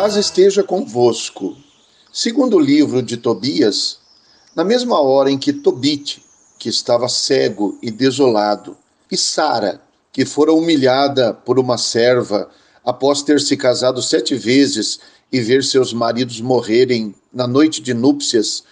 paz esteja convosco. Segundo o livro de Tobias, na mesma hora em que Tobite, que estava cego e desolado, e Sara, que fora humilhada por uma serva após ter se casado sete vezes e ver seus maridos morrerem na noite de núpcias,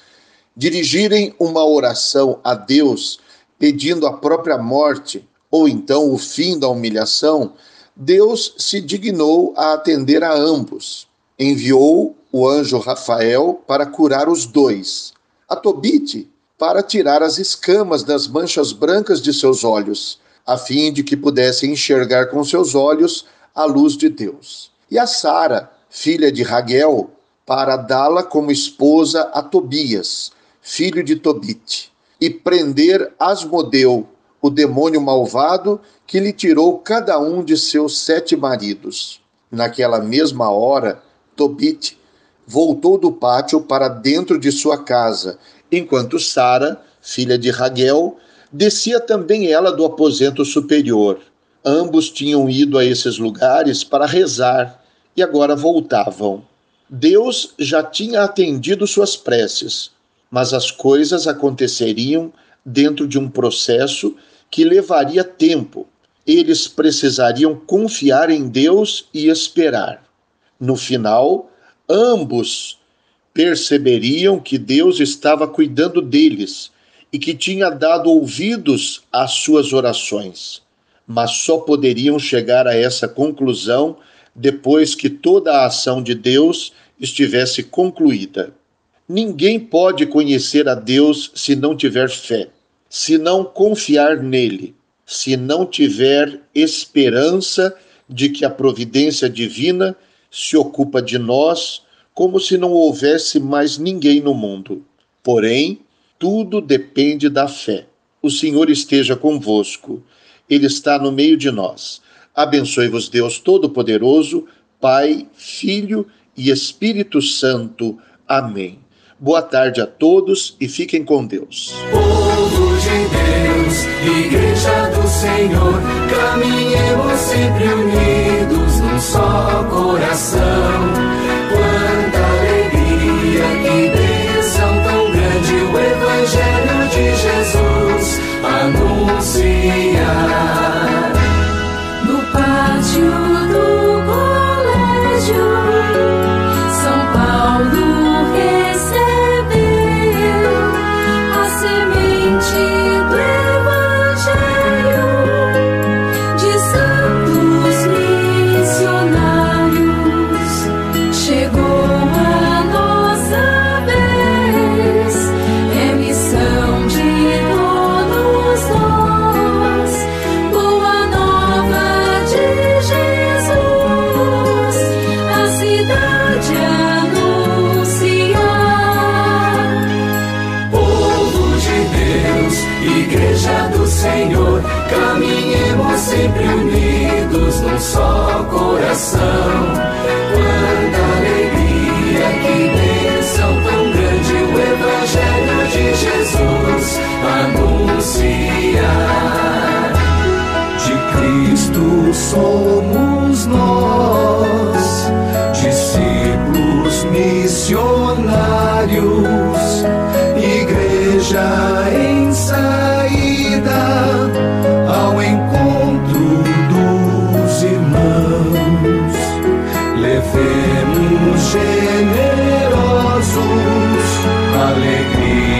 dirigirem uma oração a Deus pedindo a própria morte ou então o fim da humilhação, Deus se dignou a atender a ambos enviou o anjo Rafael para curar os dois, a Tobite para tirar as escamas das manchas brancas de seus olhos, a fim de que pudessem enxergar com seus olhos a luz de Deus, e a Sara, filha de Raguel, para dá-la como esposa a Tobias, filho de Tobite, e prender Asmodeu, o demônio malvado que lhe tirou cada um de seus sete maridos. Naquela mesma hora, Tobit voltou do pátio para dentro de sua casa, enquanto Sara, filha de Raguel, descia também ela do aposento superior. Ambos tinham ido a esses lugares para rezar e agora voltavam. Deus já tinha atendido suas preces, mas as coisas aconteceriam dentro de um processo que levaria tempo. Eles precisariam confiar em Deus e esperar. No final, ambos perceberiam que Deus estava cuidando deles e que tinha dado ouvidos às suas orações, mas só poderiam chegar a essa conclusão depois que toda a ação de Deus estivesse concluída. Ninguém pode conhecer a Deus se não tiver fé, se não confiar nele, se não tiver esperança de que a providência divina se ocupa de nós como se não houvesse mais ninguém no mundo. Porém, tudo depende da fé. O Senhor esteja convosco, Ele está no meio de nós. Abençoe-vos, Deus Todo-Poderoso, Pai, Filho e Espírito Santo. Amém. Boa tarde a todos e fiquem com Deus. Povo de Deus, Igreja do Senhor, caminhemos sempre unidos um só coração. sempre unidos num só coração. Alegria.